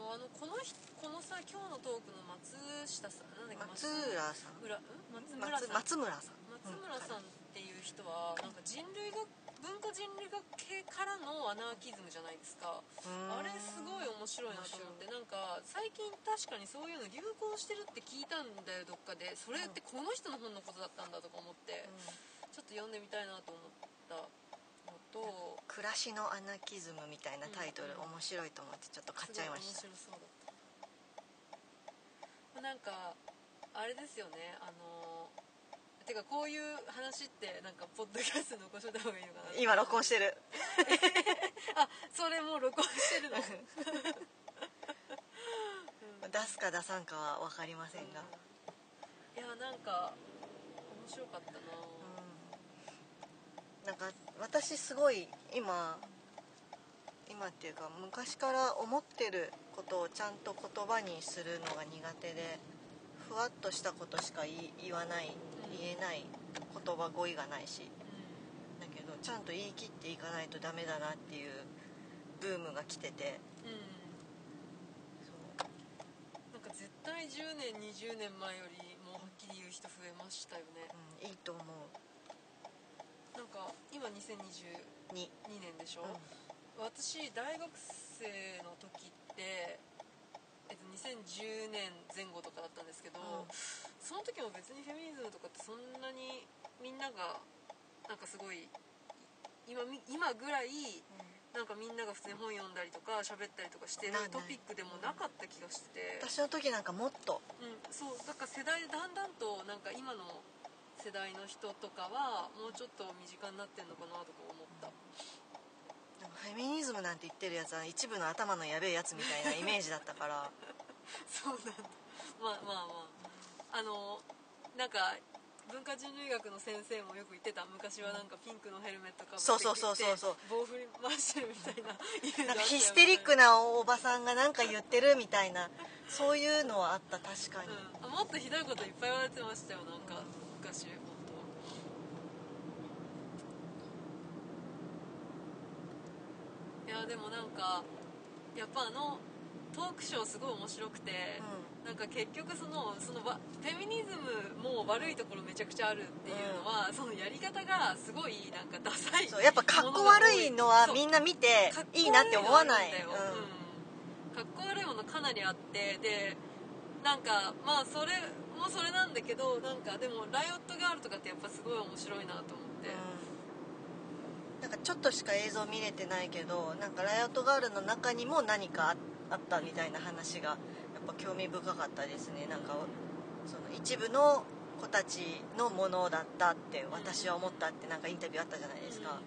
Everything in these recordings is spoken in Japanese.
もあのこの人このさ今日のトークの松下さんなんだっけ松浦さん。村ん？松村さん。松松村さん。松村さんっていう人はなんか人類学文化人類学系からのアナーキズムじゃないですか。あれすごい面白いなと思ってなんか最近確かにそういうの流行してるって聞いたんだよどっかで。それってこの人の本のことだったんだとか思ってちょっと読んでみたいなと思ったのと暮らしのアナキズムみたいなタイトル、うん。面白いと思ってちょっと買っちゃいました。面白そうだった。なんかあれですよね。あのてかこういう話ってなんかポッドキャスト残しといた方がいいのかな。今録音してる。あそれもう録音してるの。出すか出さんかは分かりませんが、いやなんか面白かったな。うん。なんか私すごい今今っていうか昔から思ってることをちゃんと言葉にするのが苦手でふわっとしたことしか言わない言えない言葉語彙がないしだけどちゃんと言い切っていかないとダメだなっていうブームが来てて。うん。か絶対10年20年前よりもうはっきり言う人増えましたよね。うん、いいと思うなんか今2022に、年でしょ、うん。私大学生の時って、えっと、2010年前後とかだったんですけど、うん。その時も別にフェミニズムとかってそんなにみんながなんかすごい今み今ぐらいなんかみんなが普通に本読んだりとか喋ったりとかしてるトピックでもなかった気がしてて、私の時なんかもっと。うん、そう。だから世代だんだんとなんか今の世代の人とかはもうちょっと身近になってんのかなとか思った。なんかフェミニズムなんて言ってるやつは一部の頭のやべえやつみたいなイメージだったから。そうなんだ。まあまあまあ。あのなんか文化人類学の先生もよく言ってた。昔はなんかピンクのヘルメットかぶってそうそうそうそうそう。棒振り回してるみたいな。なんかヒステリックなおばさんがなんか言ってるみたいなそういうのはあった。確かに、うん、あもっとひどいこといっぱい言われてましたよ。なんか昔本当いやでもなんかやっぱあのトークショーすごい面白くて、なんか結局そのそのわフェミニズムも悪いところめちゃくちゃあるっていうのは、そのやり方がすごいなんかダサいそうやっぱかっこ悪いのはみんなな見ていいなって思わない。かっうん。かっこ悪いものかなりあってでなんかまあそれもそれなんだけどなんかでもライオットガールとかってやっぱすごい面白いなと思って、うん。なんかちょっとしか映像見れてないけどなんかライオットガールの中にも何かああったみたいな話がやっぱ興味深かったですね。なんかその一部の子たちのものだったって私は思ったってなんかインタビューあったじゃないですか、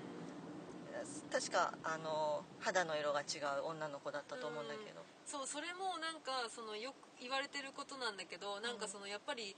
確かあの肌の色が違う女の子だったと思うんだけど、そうそれもなんかそのよく言われてることなんだけどなんかそのやっぱり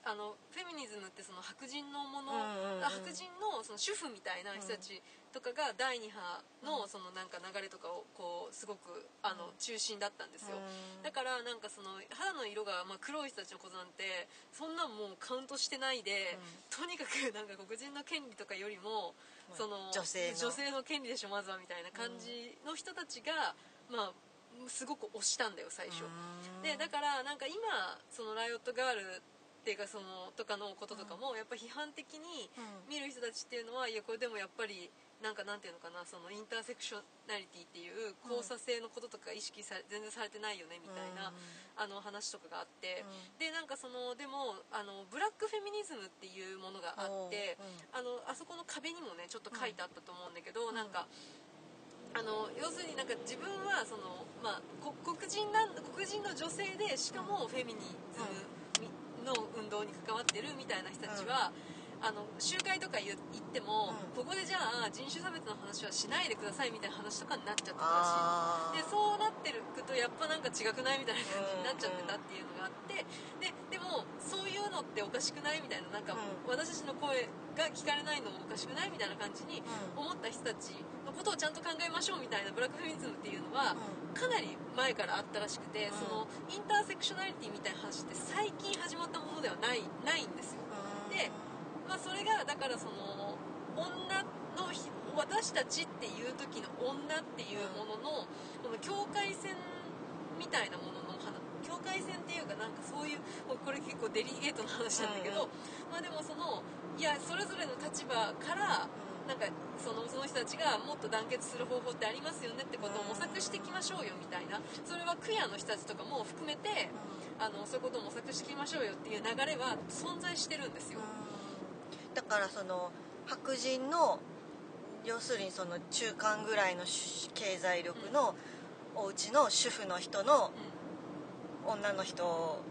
あのフェミニズムってその白人のもの、うんうんうん。あ白人のその主婦みたいな人たちとかが第2波のそのなんか流れとかをこうすごくあの中心だったんですよ、うん。だからなんかその肌の色がまあ黒い人たちのことなんてそんなんもうカウントしてないで、とにかくなんか黒人の権利とかよりもまあその女性の。の権利でしょまずはみたいな感じの人たちが、まあすごく推したんだよ最初、うん。でだからなんか今そのライオットガールっていうかそのとかのこととかもやっぱ批判的にうん。見る人たちっていうのはいやこれでもやっぱりなんかなんていうのかなそのインターセクショナリティっていう交差性のこととか意識され全然されてないよねみたいな、あの話とかがあって、でなんかそのでもあのブラックフェミニズムっていうものがあって、あのあそこの壁にもねちょっと書いてあったと思うんだけど、なんかあの要するになんか自分はその、まあ、こ黒人なん黒人の女性でしかもフェミニズムの運動に関わってるみたいな人たちは、あの集会とか言行っても、うん。ここでじゃあ人種差別の話はしないでくださいみたいな話とかになっちゃってたらしいでそうなってるとやっぱなんか違くないみたいな感じになっちゃってたっていうのがあってででもそういうのっておかしくないみたいななんか、うん。私たちの声が聞かれないのもおかしくないみたいな感じにうん。思った人たちのことをちゃんと考えましょうみたいなブラックフェミニズムっていうのは、うん。かなり前からあったらしくて、うん。そのインターセクショナリティみたいな話って最近始まったものではないないんですよ。でまあ、それがだからその女のひ私たちっていう時の女っていうもののこの境界線みたいなものの話境界線っていうかなんかそういうこれ結構デリゲートの話なんだけど、うん。まあでもそのいやそれぞれの立場からなんかそのその人たちがもっと団結する方法ってありますよねってことを模索していきましょうよみたいなそれはクイアの人たちとかも含めてあのそういうことを模索していきましょうよっていう流れは存在してるんですよ。だからその白人の要するにその中間ぐらいのし経済力のお家の主婦の人の女の人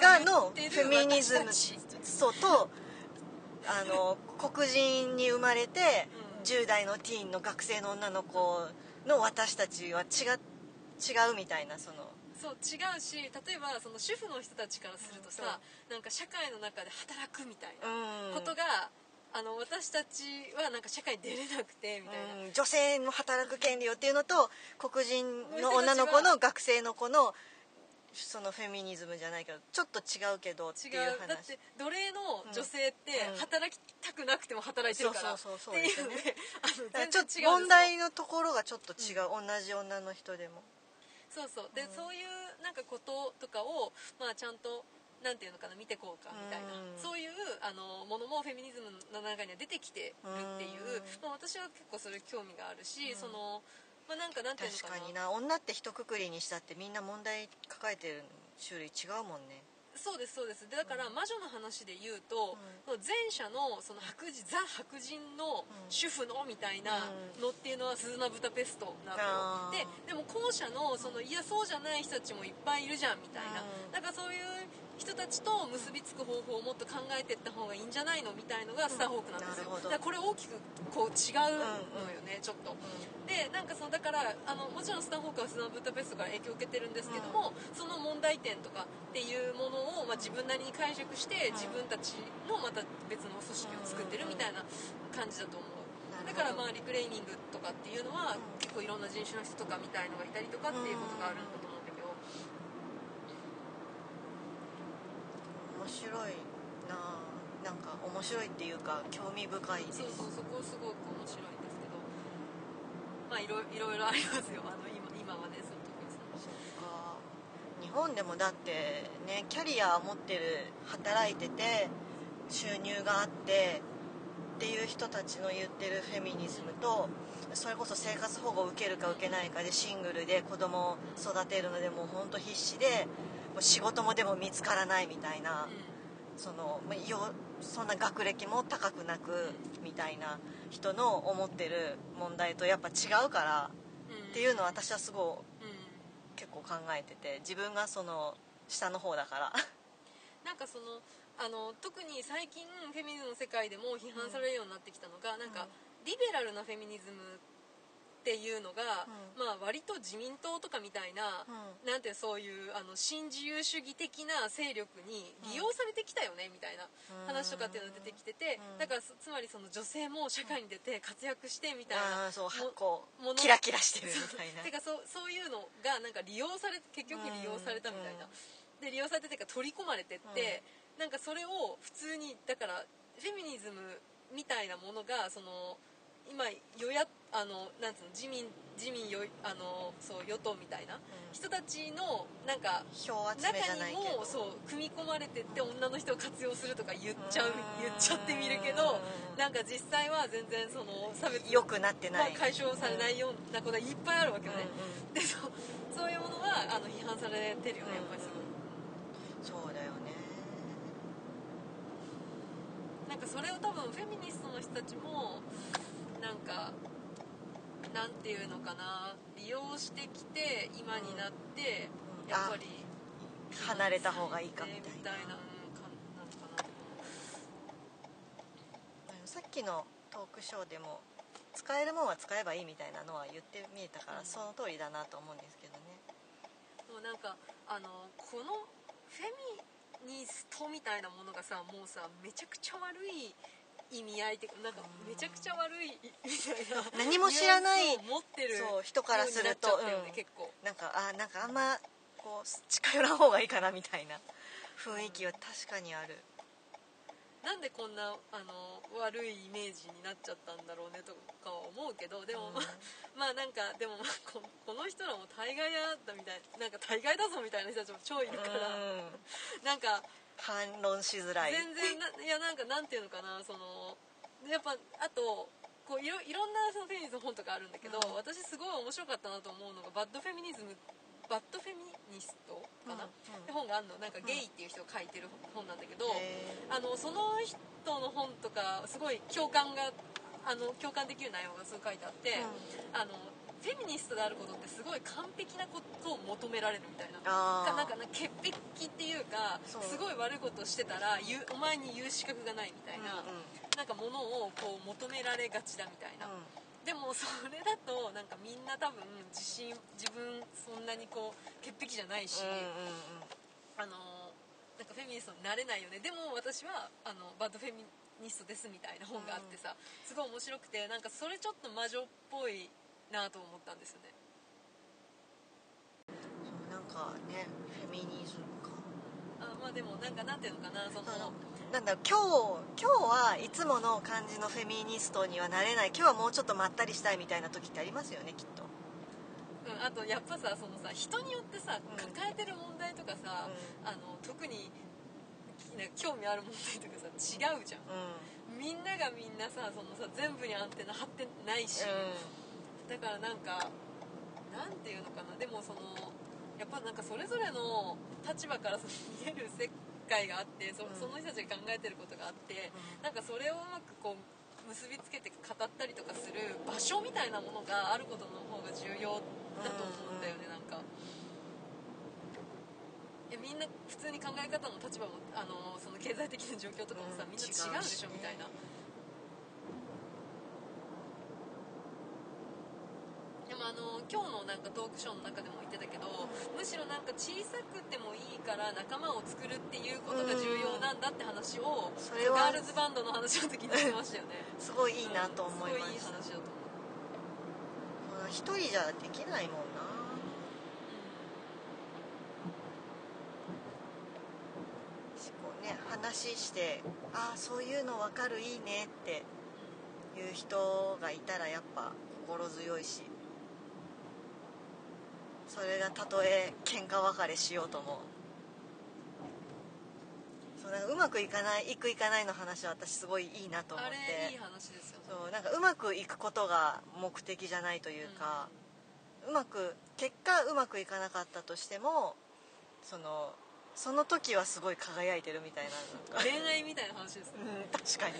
がのフェミニズムそうとあの黒人に生まれてうん。10代のティーンの学生の女の子の私たちは違違うみたいなそのそう違うし例えばその主婦の人たちからするとさ、なんか社会の中で働くみたいなうん。ことが、あの私たちはなんか社会に出れなくてみたいな、うん。女性の働く権利をっていうのと黒人の女の子の学生の子のそのフェミニズムじゃないけどちょっと違うけどって違いうう。だっ話て奴隷の女性ってうん。働きたくなくても働いてるから、そうそうそうってそうねちょっと問題のところがちょっと違う、同じ女の人でもそうそう。で、うん。そういうなんかこととかをまあちゃんとなんていうのかな見てこうかみたいな、うん。そういうあのものもフェミニズムの中には出てきてるっていう、うん。まあ、私は結構それ興味があるし、うん。そのまあなんかなんていうのかな。確かにな。女って一括りにしたってみんな問題抱えてる種類違うもんねそうですそうです。でだから魔女の話で言うと、う前者のその白人ザ白人のうん。主婦のみたいなのっていうのは鈴名ブタペストなのででも後者のそのいやそうじゃない人たちもいっぱいいるじゃんみたいな、うん。だからそういう人たちと結びつく方法をもっと考えていった方がいいんじゃないのみたいのがスターホークなんですよ、なるほど。だからこれ大きくこう違うのよね、ちょっと。でなんかそのだからあのもちろんスタンホークはスナブタペストから影響を受けてるんですけども、その問題点とかっていうものを、まあ、自分なりに解釈してん自分たちのまた別の組織を作ってるみたいな感じだと思う。だからまあリクレーニングとかっていうのはうん。結構いろんな人種の人とかみたいのがいたりとかっていうことがあるんだと思うんだけど面白いなあなんか面白いっていうか興味深いです。そうそうそこすごく面白いんですけど。まあいろいろいろありますよ。あの今今はねその特にそっか。日本でもだってねキャリア持ってる働いてて収入があってっていう人たちの言ってるフェミニズムとそれこそ生活保護を受けるか受けないかでシングルで子供を育てるのでもうほんと必死でもう仕事もでも見つからないみたいなそのまあよそんな学歴も高くなくみたいな人の思ってる問題とやっぱ違うからっていうのを私はすごいうん。結構考えてて自分がその下の方だから。なんかそのあの特に最近フェミニズムの世界でも批判されるようになってきたのが、なんかリベラルなフェミニズムっていうのが、うまあ割と自民党とかみたいな、なんてそういうあの新自由主義的な勢力に利用されてきたよねみたいな話とかっていうのが出てきてて、うん。だからそつまりその女性も社会に出て活躍してみたいな、あーそうこうキラキラしてるみたいな。てかそうそういうのがなんか利用され結局利用されたみたいな、で利用されててか取り込まれてって、なんかそれを普通にだからフェミニズムみたいなものがその今与野あのなんつうの自民自民よあのそう与党みたいな人たちのなんか票集中めじゃないけどにもそう組み込まれてって女の人を活用するとか言っちゃううん。言っちゃってみるけどなんか実際は全然その差別良くなってない。まあ解消されないようなことがいっぱいあるわけよね、うんうんでそうそういうものはあの批判されてるよね、やっぱりすごい。そうだよね。なんかそれを多分フェミニストの人たちもなんかなんていうのかな利用してきて今になって、うん。やっぱり離れた方がいいかみたいな。みたいなうんかなのかな。さっきのトークショーでも使えるもんは使えばいいみたいなのは言ってみえたから、うん。その通りだなと思うんですけどね。でもなんかあのこのフェミニストみたいなものがさもうさめちゃくちゃ悪い意味合いってなんかめちゃくちゃ悪いみたいな。何も知らない持ってるそう人からするとねうん。結構。なんかあなんかあんまこう近寄らん方がいいかなみたいな雰囲気は確かにある。なんでこんなあの悪いイメージになっちゃったんだろうねとかは思うけどでも、うん。まあなんかでもここの人らも大概だったみたいなんか大概だぞみたいな人たちも超いるから、うん。なんか反論しづらい。全然ないやなんかなんていうのかなそのやっぱあとこういろいろんなそのフェミニズムの本とかあるんだけど、うん。私すごい面白かったなと思うのがバッドフェミニズムバッドフェミニストかな、うんうん。って本があるの。なんかゲイっていう人が書いてる本なんだけど、へあのその人の本とかすごい共感があの共感できる内容がすごい書いてあって、あのフェミニストであることってすごい完璧なことを求められるみたいな。かなんかな潔癖っていうかすごい悪いことしてたら言うお前に言う資格がないみたいな、うんうんなんかものをこう求められがちだみたいな、うん。でもそれだとなんかみんな多分自信自分そんなにこう潔癖じゃないし、うんうんあのなんかフェミニストになれないよね。でも私はあのバッドフェミニストですみたいな本があってさ、すごい面白くてなんかそれちょっと魔女っぽいなと思ったんですよね。そうなんかねフェミニズムか。あまあでもなんかなんていうのかなその。なんだ今日今日はいつもの感じのフェミニストにはなれない。今日はもうちょっとまったりしたいみたいな時ってありますよねきっと。うん、あとやっぱさそのさ人によってさうん。抱えてる問題とかさ、あの特に興味ある問題とかさ違うじゃん。うん。みんながみんなさそのさ全部にアンテナ張ってないし、だからなんかなんていうのかな。でもそのやっぱなんかそれぞれの立場からその見える世界があってそ,、の人たちが考えてることがあって、なんかそれをうまくこう結びつけて語ったりとかする場所みたいなものがあることの方が重要だと思うんだよね、なんか。いやみんな普通に考え方も立場もあのその経済的な状況とかもさ、うん。みんな違うでしょみたいなでもあの今日のなんかトークショーの中でも言ってたけど、むしろなんか小さくてもいいから仲間を作るっていうことが重要なんだって話を、それはガールズバンドの話の時にしてましたよね。すごいいいなと思いまうんすしたごいいい話だと思う。うん。一人じゃできないもんな。ね話して「ああそういうの分かるいいね」っていう人がいたらやっぱ心強いしそれがたとえ喧嘩別れしようとも。そうなんかうまくいかないいくいかないの話は私すごいいいなと思っあてれいい話ですよね。そうなんかうまくいくことが目的じゃないというか、うまく結果うまくいかなかったとしてもそのその時はすごい輝いてるみたいな恋愛みたいな話ですようん確かに。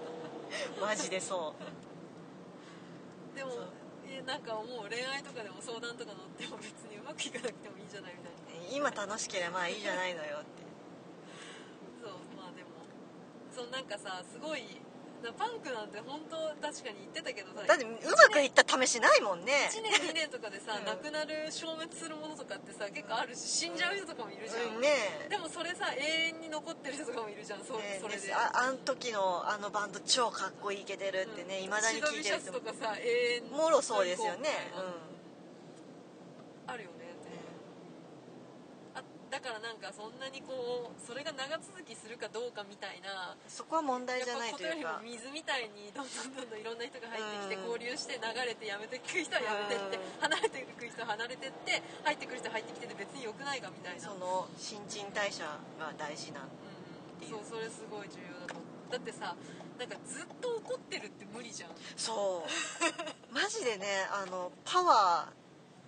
マジでそでもそうえなんかもう恋愛とかでも相談とか乗っても別にうまくいかなくてもいいんじゃないみたいな。う今楽しければまあいいじゃないのよって。そうまあでも。そのなんかさすごいなパンクなんて本当確かに言ってたけどさだってうまくいった試しないもんね。1年2年とかでさ、うん。亡くなる消滅するものとかってさ結構あるし死んじゃう人とかもいるじゃん、うんね。でもそれさ永遠に残ってる人とかもいるじゃんそ,、ねそれで。ああん時のあのバンド超かっこいいけてるってねいま、未だに聞いてる人シャスとかさ永遠にもろそうですよね。あるよね。あだからなんかそんなにこうそれが長続きするかどうかみたいなうんそこは問題じゃないというか。水みたいにどんどんどんどんいろんな人が入ってきてうん。交流して流れてやめてく人はやめてってうん。離れていく人は離れてって入ってくる人は入ってきてて別に良くないかみたいな。その新陳代謝が大事なう。ん。そうそれすごい重要だと。思うだってさなんかずっと怒ってるって無理じゃん。そう。マジでねあのパワー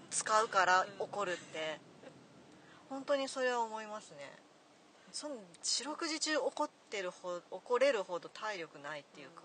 使うから怒るって本当にそれは思いますね。その四六時中怒ってるほ怒れるほど体力ないっていうか、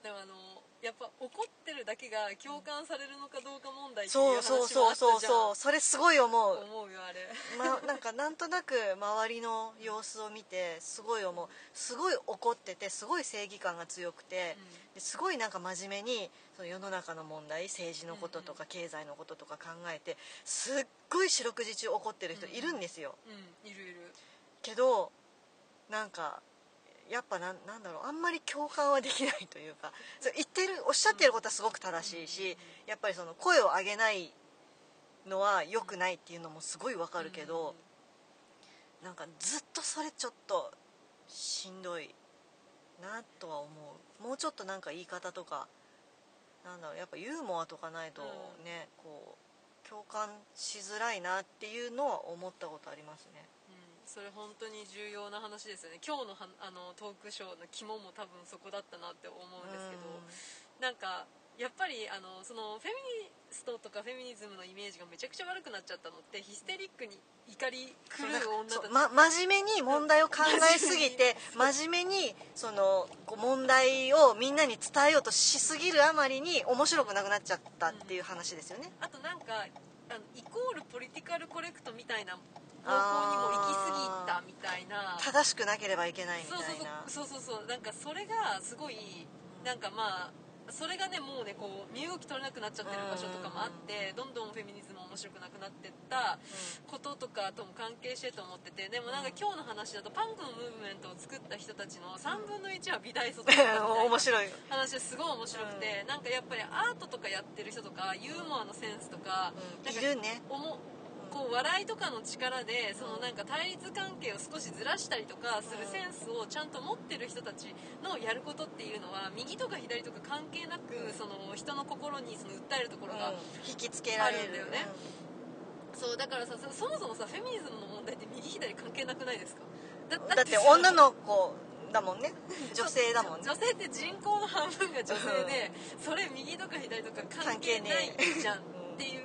うん。でもあのやっぱ怒ってるだけが共感されるのかどうか問題っていうそう話もそうそうそうあったじゃんそう。それすごい思う。思うよあれ。ま、なんかなんとなく周りの様子を見てすごい思う。すごい怒っててすごい正義感が強くて、ですごいなんか真面目にその世の中の問題政治のこととか経済のこととか考えてすっごい四六時中怒ってる人いるんですよ、うん。いるいる。けどなんかやっぱなんなんだろうあんまり共感はできないというか そう言ってるおっしゃってることはすごく正しいしやっぱりその声を上げないのは良くないっていうのもすごいわかるけど、なんかずっとそれちょっとしんどいなとは思う。もうちょっとなんか言い方とかなんだろうやっぱユーモアとかないとね、こう共感しづらいなっていうのは思ったことありますね。うん、それ本当に重要な話ですよね。今日のはあのトークショーの肝も多分そこだったなって思うんですけど、なんかやっぱりあのそのフェミニストとかフェミニズムのイメージがめちゃくちゃ悪くなっちゃったのってヒステリックに怒り狂う女たち、ま、真面目に問題を考えすぎて真面目にそのこう問題をみんなに伝えようとしすぎるあまりに面白くなくなっちゃったっていう話ですよね、あとなんかあのイコールポリティカルコレクトみたいな方向にも行き過ぎたみたいな。正しくなければいけないみたそういな。そうそうそう。そうなんかそれがすごいなんかまあそれがねもうねこう身動き取れなくなっちゃってる場所とかもあってどんどんフェミニズム面白くなくなってったこととかとも関係してると思っててでもなんか今日の話だとパンクのムーブメントを作った人たちの3分の1は美大卒だったみたいな面白い、話ですごい面白くて、なんかやっぱりアートとかやってる人とかユーモアのセンスとか,、なん。かいるねこう笑いとかの力でそのなんか対立関係を少しずらしたりとかするセンスをちゃんと持ってる人たちのやることっていうのは右とか左とか関係なくその人の心にその訴えるところが、引きつけられるんだよね。そうだからさそそもそもさフェミニズムの問題って右左関係なくないですか？だってさ女の子だもんね。女性だもんね。女性って人口の半分が女性でそれ右とか左とか関係ないじゃんっていう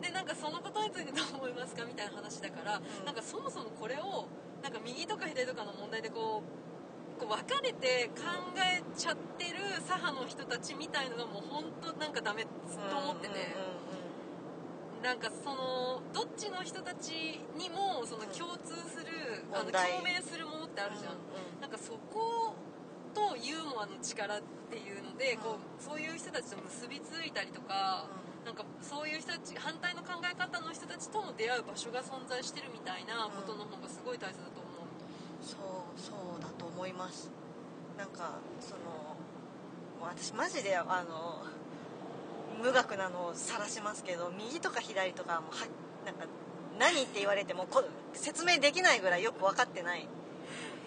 でなんかそのことについてどう思いますかみたいな話だから、ん。なんかそもそもこれをなんか右とか左とかの問題でこうこう分かれて考えちゃってる左派の人たちみたいのがもう本当なんかダメと思ってて。なんかそのどっちの人たちにもその共通する、あの共鳴するものってあるじゃん、うんうん。なんかそことユーモアの力っていうので、こうそういう人たちと結びついたりとか、なんかそういう人たち反対の考え方の人たちとも出会う場所が存在してるみたいなことの方がすごい大切だと思う、そうそうだと思います。なんかその私マジであの無学なのを晒しますけど右とか左とかもはなんか何って言われてもこ説明できないぐらいよく分かってない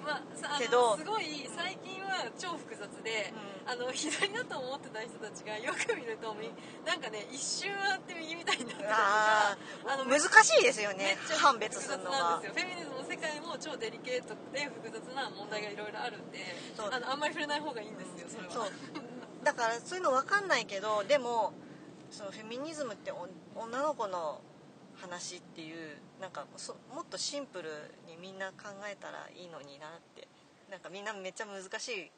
まあ、けどのすごい最近は超複雑で、あの左だと思ってた人たちがよく見るとみなんかね一瞬あって右みたいになってたりとか難しいですよね判別するの複雑なんがですよ。フェミニズムの世界も超デリケートで複雑な問題がいろいろあるんであのあんまり触れない方がいいんですよそれは。そう。だからそういうの分かんないけどでもそのフェミニズムってお女の子の話っていうなんかそもっとシンプルにみんな考えたらいいのになって。なんかみんなめっちゃ難しいうん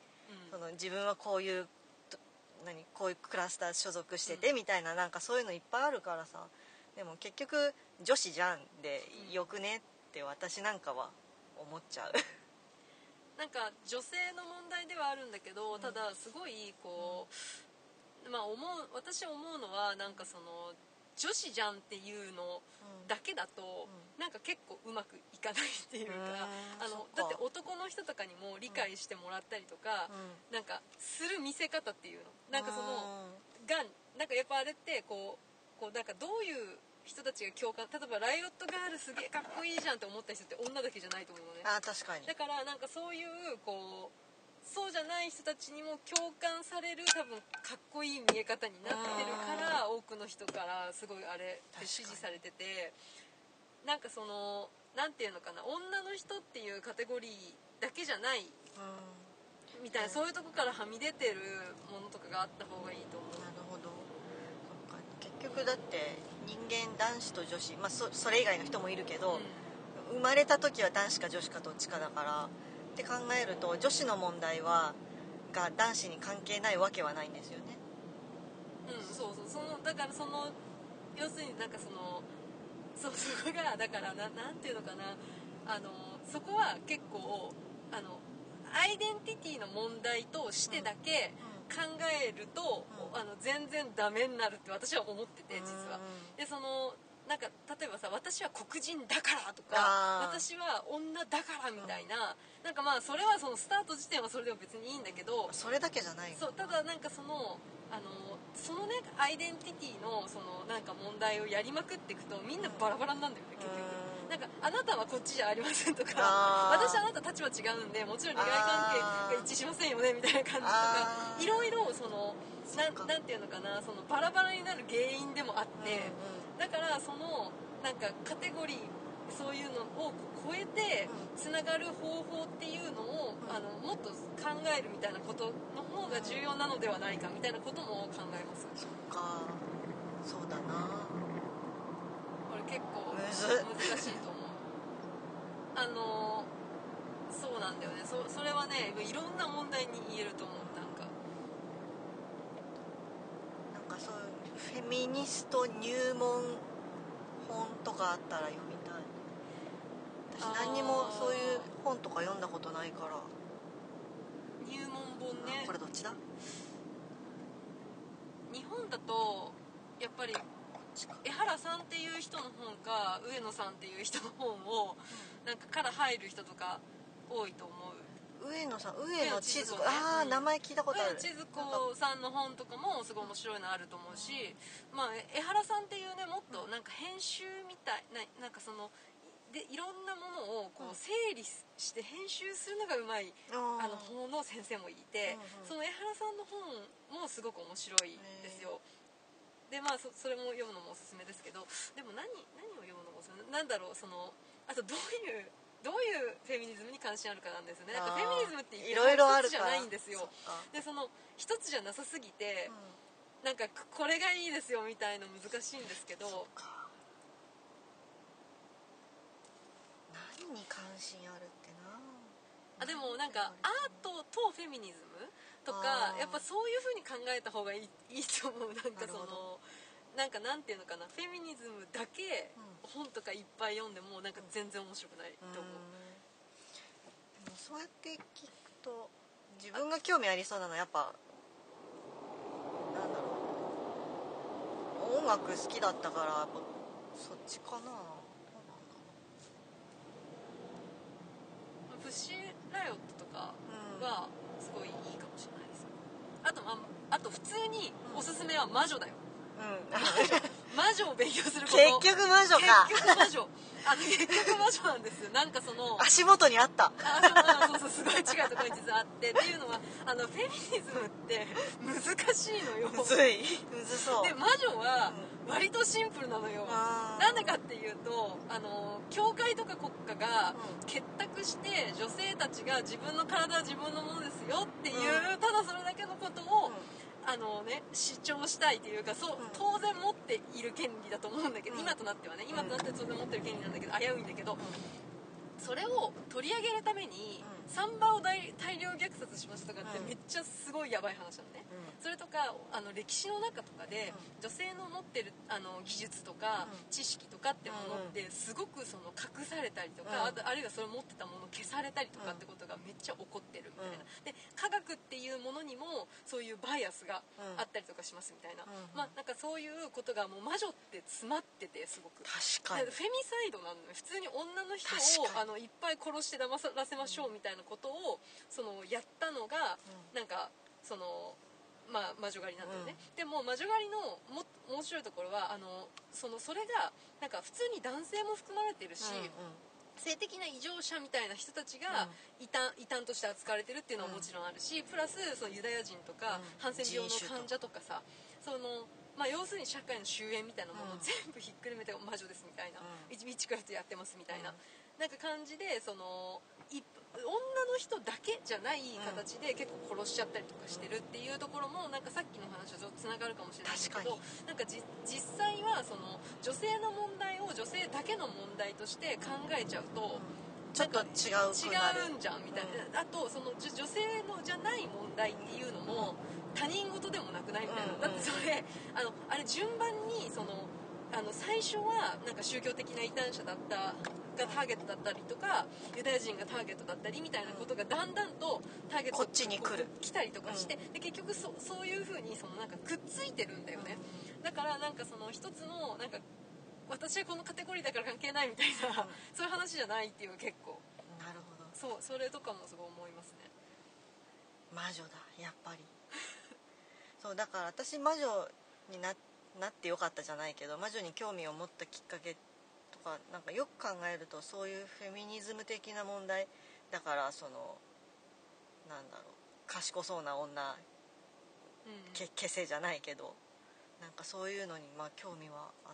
その自分はこういうと何こういうクラスター所属しててみたいななんかそういうのいっぱいあるからさ。でも結局女子じゃんでよくねって私なんかは思っちゃう。なんか女性の問題ではあるんだけどただすごいこう、まあ思う私思うのはなんかその女子じゃんっていうのだけだと、なんか結構うまくいかないっていうかうんあのだって男の人とかにも理解してもらったりとか、なんかする見せ方っていうの。なんかそのがなんかやっぱあれってこうこうなんかどういう人たちが共感例えばライオットガールすげえかっこいいじゃんって思った人って女だけじゃないと思うのね。あー確かに。だからなんかそういうこうそうじゃない人たちにも共感される多分かっこいい見え方になってるから多くの人からすごいあれって支持されててなんかそのなんていうのかな女の人っていうカテゴリーだけじゃないみたいなそういうとこからはみ出てるものとかがあった方がいいと思う。なるほど。結局だって人間男子と女子、まあ、そそれ以外の人もいるけど、生まれた時は男子か女子かどっちかだからって考えると女子の問題はが男子に関係ないわけはないんですよね。うん、うん、そうそう。そのだからその要するになんかそのそうそこがだからななんていうのかな。あのそこは結構あのアイデンティティの問題としてだけ考えると、うん。あの全然ダメになるって私は思ってて実は。でそのなんか例えばさ私は黒人だからとか私は女だからみたいな、なんかまあそれはそのスタート時点はそれでも別にいいんだけどそれだけじゃないそうただなんかそのあのそのねアイデンティティのそのなんか問題をやりまくっていくとみんなバラバラになるんだよね結局。なんかあなたはこっちじゃありませんとか私あなた立場違うんでもちろん利害関係が一致しませんよねみたいな感じとかいろいろそのななんていうのかなそのバラバラになる原因でもあって、だからそのなんかカテゴリーそういうのを超えてつながる方法っていうのを、うん。あのもっと考えるみたいなことの方が重要なのではないかみたいなことも考えます。そっか。そうだな。これ結構難しいと思う。あのそうなんだよね。そそれはねいろんな問題に言えると思うなんか。なんかそういうフェミニスト入門本とかあったら読みたい私何にもそういう本とか読んだことないから、入門本ね。あこれどっちだ？日本だとやっぱり江原さんっていう人の本か上野さんっていう人の本をなんかから入る人とか多いと思う。上野さん上野千鶴子。上野千鶴子ね。うん。ああ名前聞いたことある。上野千鶴子さんの本とかもすごい面白いのあると思うし、まあ、江原さんっていうねもっとなんか編集みたいななんかそのでいろんなものをこう整理して編集するのがうまいあの方の先生もいて、その江原さんの本もすごく面白いですよ。でまあそそれも読むのもおすすめですけどでも何何を読むのもおすすめ？なんだろうそのあとどういうどういうフェミニズムに関心あるかなんですよね。なんかフェミニズムっていろいろあるじゃないんですよ。でその一つじゃなさすぎてう、ん。なんかこれがいいですよみたいの難しいんですけどに関心あるってな。あでもなんかアートとフェミニズムとかやっぱそういう風に考えた方がいい いいと思う。なんかそのなんかなんていうのかなフェミニズムだけ本とかいっぱい読んでもなんか全然面白くないと思う、でもそうやって聞くと自分が興味ありそうなのはやっぱなんだろう。音楽好きだったからやっぱそっちかなどうなんだプシライオットとかはすごいいいかもしれないです。あとまああと普通におすすめは魔女だよ。うん、うん、魔女を勉強すること。結局魔女か。結局魔女。あの結局魔女なんですよ。なんかその足元にあった。あそうそうすごい違うところに実はあって。っていうのはあのフェミニズムって難しいのよ。むずい。むずそう。で魔女は割とシンプルなのよ、なんでかっていうとあの教会とか国家がうん。結託して女性たちが自分の体は自分のものですよっていう、うん。ただそれだけのことを、うん。あのね、主張したいというかそう、うん。当然持っている権利だと思うんだけど、うん。今となってはね今となっては当然持ってる権利なんだけど危ういんだけど、それを取り上げるために、うん。サンバを大大量虐殺しましたとかってうん。めっちゃすごいやばい話なのね、うそれとかあの歴史の中とかで、女性の持ってるあの技術とか、うん。知識とかってものってすごくその隠されたりとか、うん。あとあるいはそれを持ってたものを消されたりとかってことがめっちゃ起こってるみたいな、うん。で科学っていうものにもそういうバイアスがうん。あったりとかしますみたいな、うんまあなんかそういうことがもう魔女って詰まっててすごく。確かに。フェミサイドなのよ。普通に女の人をあのいっぱい殺して騙させましょうみたいなことをそのやったのが、なんかそのまあ魔女狩りなんだよね、でも魔女狩りのも面白いところはあのそのそれがなんか普通に男性も含まれてるし、うんうん。性的な異常者みたいな人たちが異端異端として扱われてるっていうのはもちろんあるし、プラスそのユダヤ人とか、うん。ハンセン病の患者とかさその、まあ、要するに社会の終焉みたいなものをうん。全部ひっくるめて魔女ですみたいな、うん。ウィッチクラフトやってますみたいな、うん。なんか感じでそのい女の人だけじゃない形で結構殺しちゃったりとかしてるっていうところもなんかさっきの話とつながるかもしれないけどなんかじ実際はその女性の問題を女性だけの問題として考えちゃうと、ちょっと違うく違うんじゃんみたいな、あとそのじ女性のじゃない問題っていうのも他人事でもなくないみたいな、うん。だってそれあのあれ順番にそのあの最初はなんか宗教的な異端者だったがターゲットだったりとかユダヤ人がターゲットだったりみたいなことがだんだんとターゲットこっちに来る。来たりとかして、で結局そそういうふうにそのなんかくっついてるんだよね、だからなんかその一つのなんか私はこのカテゴリーだから関係ないみたいな、そういう話じゃないっていう結構。なるほど。そうそれとかもすごい思いますね。魔女だやっぱり。そうだから私魔女にななってよかったじゃないけど魔女に興味を持ったきっかけとかなんかよく考えるとそういうフェミニズム的な問題だからそのなんだろう賢そうな女うん。け消せじゃないけどなんかそういうのにまあ興味はあ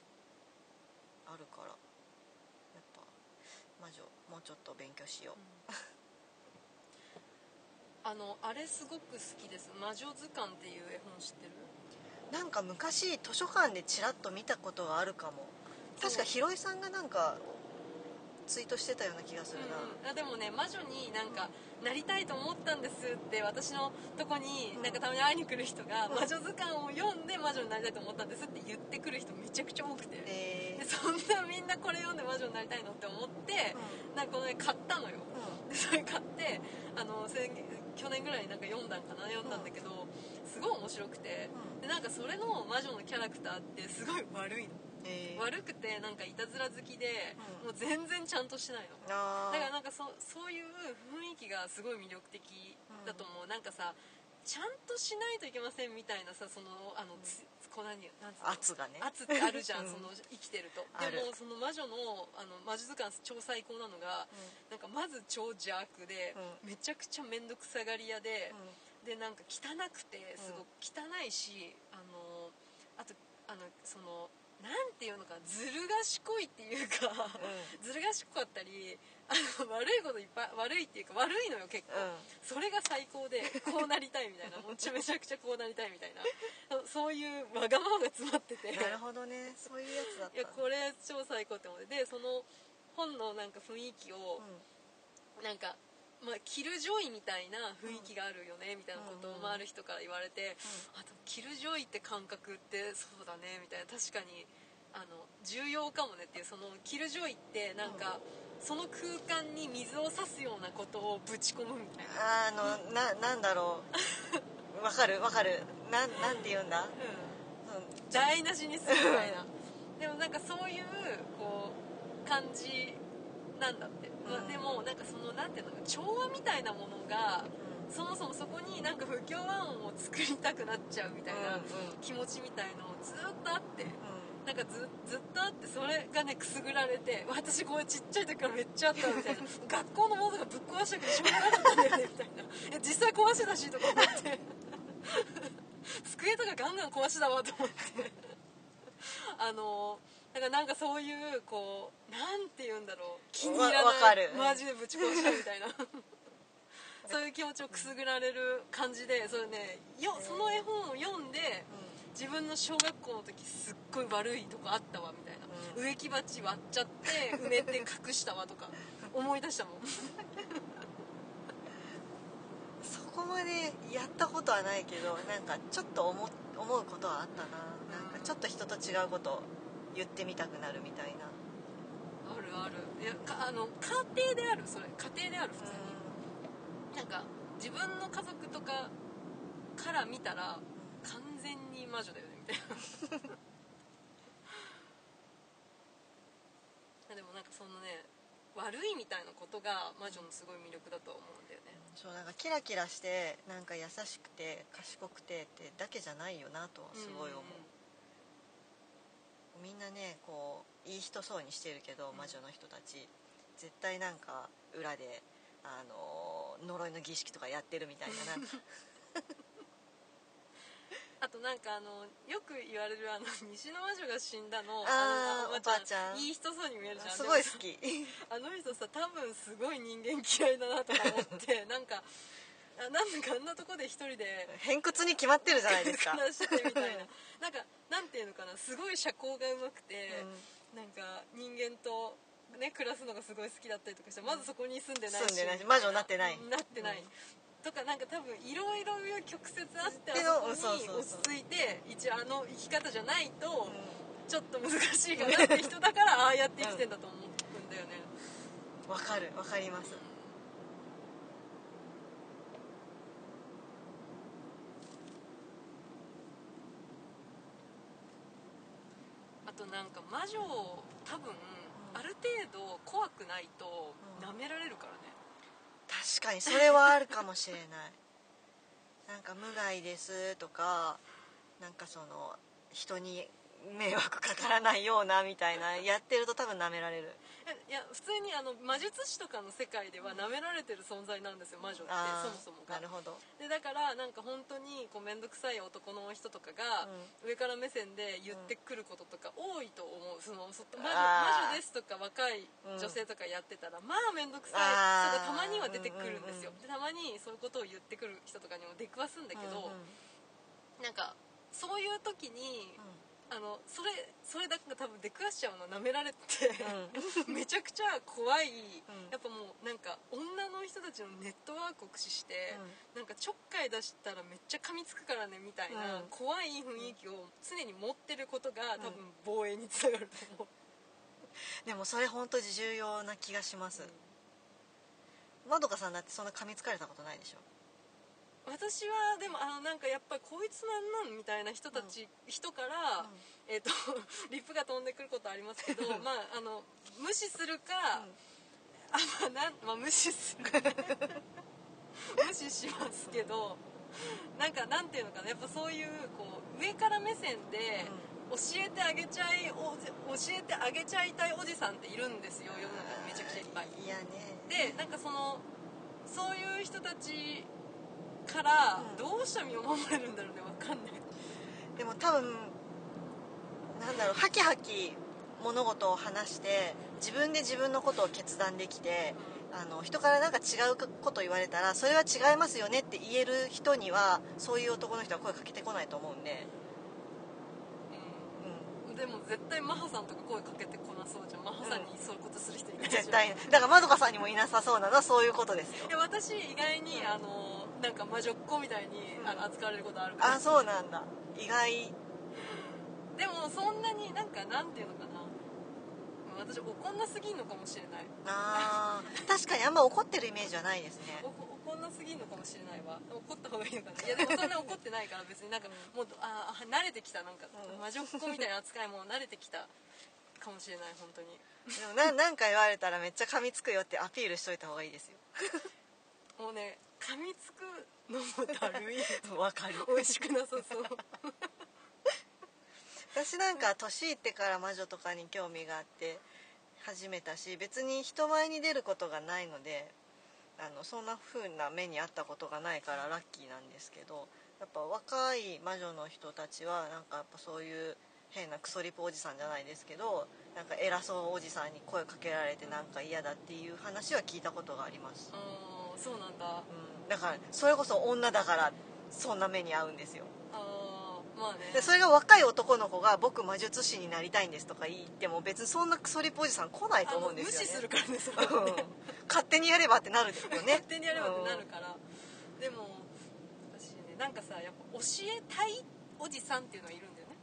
あるからやっぱ魔女もうちょっと勉強しよう、あのあれすごく好きです「魔女図鑑」っていう絵本知ってる？なんか昔図書館でちらっと見たことがあるかも。確かひろいさんがなんかツイートしてたような気がするな、うんうん。あでもね魔女になんかなりたいと思ったんですって私のとこにうん。なんかたまに会いに来る人が「うん。魔女図鑑を読んで魔女になりたいと思ったんです」って言ってくる人めちゃくちゃ多くて。えでそんなみんなこれ読んで魔女になりたいのって思ってなんかこの絵買ったのよ。でそれ買ってあの去年ぐらいになんか読んだんかな読んだんだけどすごい面白くてでなんかそれの魔女のキャラクターってすごい悪いの。えー。悪くてなんかいたずら好きでうん。もう全然ちゃんとしてないの。だからなんかそそういう雰囲気がすごい魅力的だと思う、なんかさちゃんとしないといけませんみたいなさそのあのつこう何なんつうの？圧がね。圧ってあるじゃん、うん。その生きてると。でもその魔女のあの魔術図鑑超最高なのがなんかまず超邪悪で、めちゃくちゃ面倒くさがり屋で、でなんか汚くてすごく汚いし、あのあとあのそのなんていうのかずる賢いっていうか、ずる賢かったりあの悪いこといっぱい悪いっていうか悪いのよ結構、うん。それが最高でこうなりたいみたいな もうちめちゃくちゃこうなりたいみたいな。そそういうわがままが詰まってて。なるほどね。そういうやつだった。いやこれ超最高って思って。でその本のなんか雰囲気を、なんか、まあ、キルジョイみたいな雰囲気があるよねみたいなことを、まあ、ある人から言われて、あとキルジョイって感覚ってそうだねみたいな。確かにあの重要かもねっていうそのキルジョイってなんか、その空間に水を差すようなことをぶち込むみたいな、あのななんだろう。わかるわかる。なんなんて言うんだ、うん、うん。台無しにするみたいな。でもなんかそういうこう感じなんだって、まあうんでもなんかそのなんていうのか調和みたいなものがそもそもそこになんか不協和音を作りたくなっちゃうみたいな気持ちみたいのずっとあってうん。なんかずずっとあってそれがねくすぐられて私これちっちゃい時からめっちゃあったみたいな。学校のものとかぶっ壊したけどしょうがなかったんだよねみたいな。え実際壊してたしとか思って。机とかガンガン壊しだわと思って。あのだからなんかそういうこうなんて言うんだろう気に入らないマジでぶち壊したみたいな。そういう気持ちをくすぐられる感じでそれねよその絵本を読んで自分の小学校の時すっごい悪いとこあったわみたいな、うん。植木鉢割っちゃって埋めて隠したわとか 思い出したもん。そこまでやったことはないけどなんかちょっと思思うことはあったな。なんかちょっと人と違うこと言ってみたくなるみたいな。あるある。いやかあの家庭である。それ家庭である普通に、なんか自分の家族とかから見たら完全に魔女だよねみたいな。でもなんかそのね悪いみたいなことが魔女のすごい魅力だと思うんだよね。そうなんかキラキラしてなんか優しくて賢くてってだけじゃないよなとはすごい思う、みんなねこういい人そうにしてるけど魔女の人たち絶対なんか裏であの呪いの儀式とかやってるみたいな あとなんかあのよく言われるあの西の魔女が死んだのあーのおばあちゃんいい人そうに見えるじゃん。すごい好き。あの人さ多分すごい人間嫌いだなとか思って なんかあなんだかあんなとこで一人で偏屈に決まってるじゃないですか。暮らしてみたいな。なんかなんていうのかな。すごい社交がうまくて、なんか人間とね暮らすのがすごい好きだったりとかしてまずそこに住んでないし住んでない魔女になってない。なってない、うんとかなんか多分いろいろ曲折あってあそこに落ち着いて一応あの生き方じゃないとうちょっと難しいかなって人だからああやって生きてんだと思うんだよね、ん わかるわかりますとなんか魔女を多分ある程度怖くないとうん。舐められるからね、確かにそれはあるかもしれない。なんか無害ですとかなんかその人に迷惑かからないようなみたいなやってると多分舐められる いや普通にあの魔術師とかの世界では舐められてる存在なんですよ魔女ってそもそもが。なるほど。でだからなんか本当にこう面倒くさい男の人とかが上から目線で言ってくることとか多いと思う。そのそ魔女魔女ですとか若い女性とかやってたら、まあ面倒くさい。人がたまには出てくるんですよ、でたまにそういうことを言ってくる人とかにも出くわすんだけど、うなんかそういう時に、あのそれそれだけが多分出くわしちゃうの舐められて、めちゃくちゃ怖い、うん。やっぱもうなんか女の人たちのネットワークを駆使して、なんかちょっかい出したらめっちゃ噛みつくからねみたいな、うん。怖い雰囲気を常に持ってることが多分防衛につながると思う、でもそれ本当に重要な気がします。まどかさんだってそんな噛みつかれたことないでしょ？私はでもあのなんかやっぱりこいつなんなんみたいな人たち、人から、えー、と リップが飛んでくることありますけど まああの無視するか、あまあなんまあ無視する。無視しますけどなんかなんていうのかなやっぱそういうこう上から目線で教えてあげちゃいおじ教えてあげちゃいたいおじさんっているんですよ世の中にめちゃくちゃいっぱい。いやね。でなんかそのそういう人たちからうんどうしたら身を守れるんだろうねわかんない。でも多分なんだろうハキハキ物事を話して自分で自分のことを決断できてあの人からなんか違うこと言われたらそれは違いますよねって言える人にはそういう男の人は声かけてこないと思うんで、うん。でも絶対マハさんとか声かけてこなそうじゃん。マハさんにそういうことする人いないじゃん絶対。だからまどかさんにもいなさそうなのはそういうことですよ。いや私意外にあのなんか魔女っ子みたいにあの扱われることあるから。あそうなんだ。意外。でもそんなになんかなんていうのかな。私怒んなすぎんのかもしれない。あー。確かにあんま怒ってるイメージはないですね。お怒んなすぎんのかもしれないわ。怒った方がいいのかな。いやでもそんな怒ってないから別になんかもうああ慣れてきた。なんかうん。魔女っ子みたいな扱いも慣れてきたかもしれない本当に。でもななんか言われたらめっちゃ噛みつくよってアピールしといた方がいいですよ。もうね噛みつくのもだるい。わかる。美味しくなさそう。私なんか年いってから魔女とかに興味があって始めたし別に人前に出ることがないのであのそんな風な目にあったことがないからラッキーなんですけどやっぱ若い魔女の人たちはなんかやっぱそういう変なクソリプおじさんじゃないですけどなんか偉そうおじさんに声かけられてなんか嫌だっていう話は聞いたことがあります、そうなんだ。うん、だからそれこそ女だからそんな目に遭うんですよ。あーまあね。でそれが若い男の子が「僕魔術師になりたいんです」とか言っても別にそんなクソリポおじさん来ないと思うんですよね。無視するからねそれはうん。ね勝手にやればってなるんですよね。勝手にやればってなるから、でも私ねなんかさやっぱ教えたいおじさんっていうのがいるんだよね。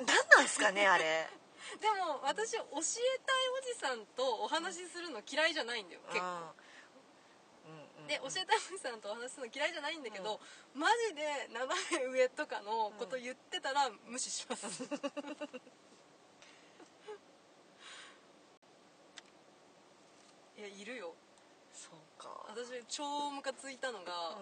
うん何なんすかねあれ。でも私教えたいおじさんとお話しするの嫌いじゃないんだよ。結構うん。うんうんで教えたいおじさんとお話しするの嫌いじゃないんだけど、マジで斜め上とかのこと言ってたら無視します、いやいるよ。そうか。私超ムカついたのが、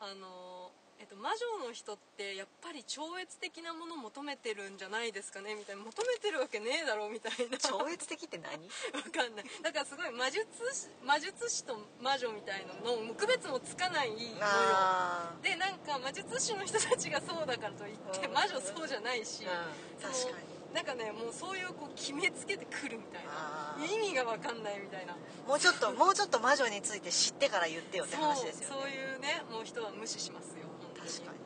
あのえっと、魔女の人ってやっぱり超越的なもの求めてるんじゃないですかね？みたいな。求めてるわけねえだろみたいな。超越的って何？わかんない。だからすごい魔術師魔術師と魔女みたいのの区別もつかないのでなんか魔術師の人たちがそうだからといってうん。魔女そうじゃないし、確かに。なんかねもうそういうこう決めつけてくるみたいな。意味がわかんないみたいな。もうちょっともうちょっと魔女について知ってから言ってよって話ですよね。そういうねもう人は無視します確かに。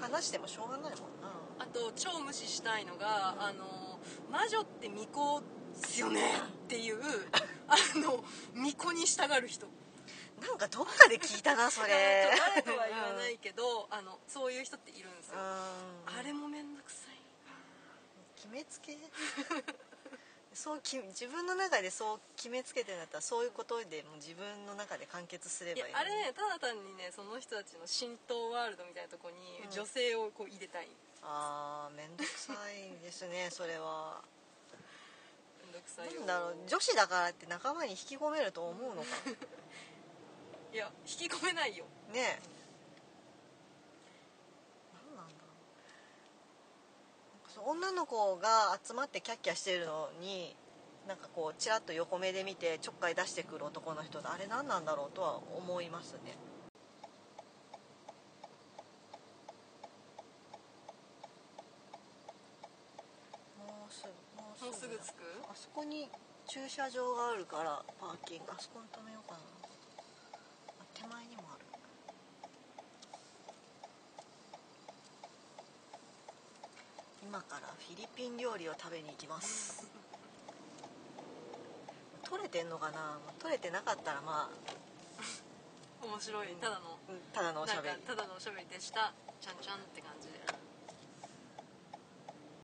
話してもしょうがないもんな。あと超無視したいのが、あの魔女って巫女ですよねっていう あの巫女に従う人。なんかどっかで聞いたなそれ。誰とは言わないけど、あのそういう人っているんですうん。よ、あれも面倒くさい。決めつけ そうき自分の中でそう決めつけてんだったらそういうことでもう自分の中で完結すれいばいいやあれねただ単にねその人たちの浸透ワールドみたいなとこにうん。女性をこう入れたい。あーめんどくさいですねそれは。面倒くさいよ。なんだろう女子だからって仲間に引き込めると思うのか。いや引き込めないよ。ねえ何なんだろうなんかそ女の子が集まってキャッキャしてるのになんかこうちらっと横目で見てちょっかい出してくる男の人あれ何なんだろうとは思いますね。もうすぐもうすぐ着く？あそこに駐車場があるからパーキング。あそこに止めようかなあ手前にもある今からフィリピン料理を食べに行きます。撮れてんのかな？撮れてなかったらまあ。面白いただのうんただのおしゃべり。ただのおしゃべりでした。ちゃんちゃんって感じで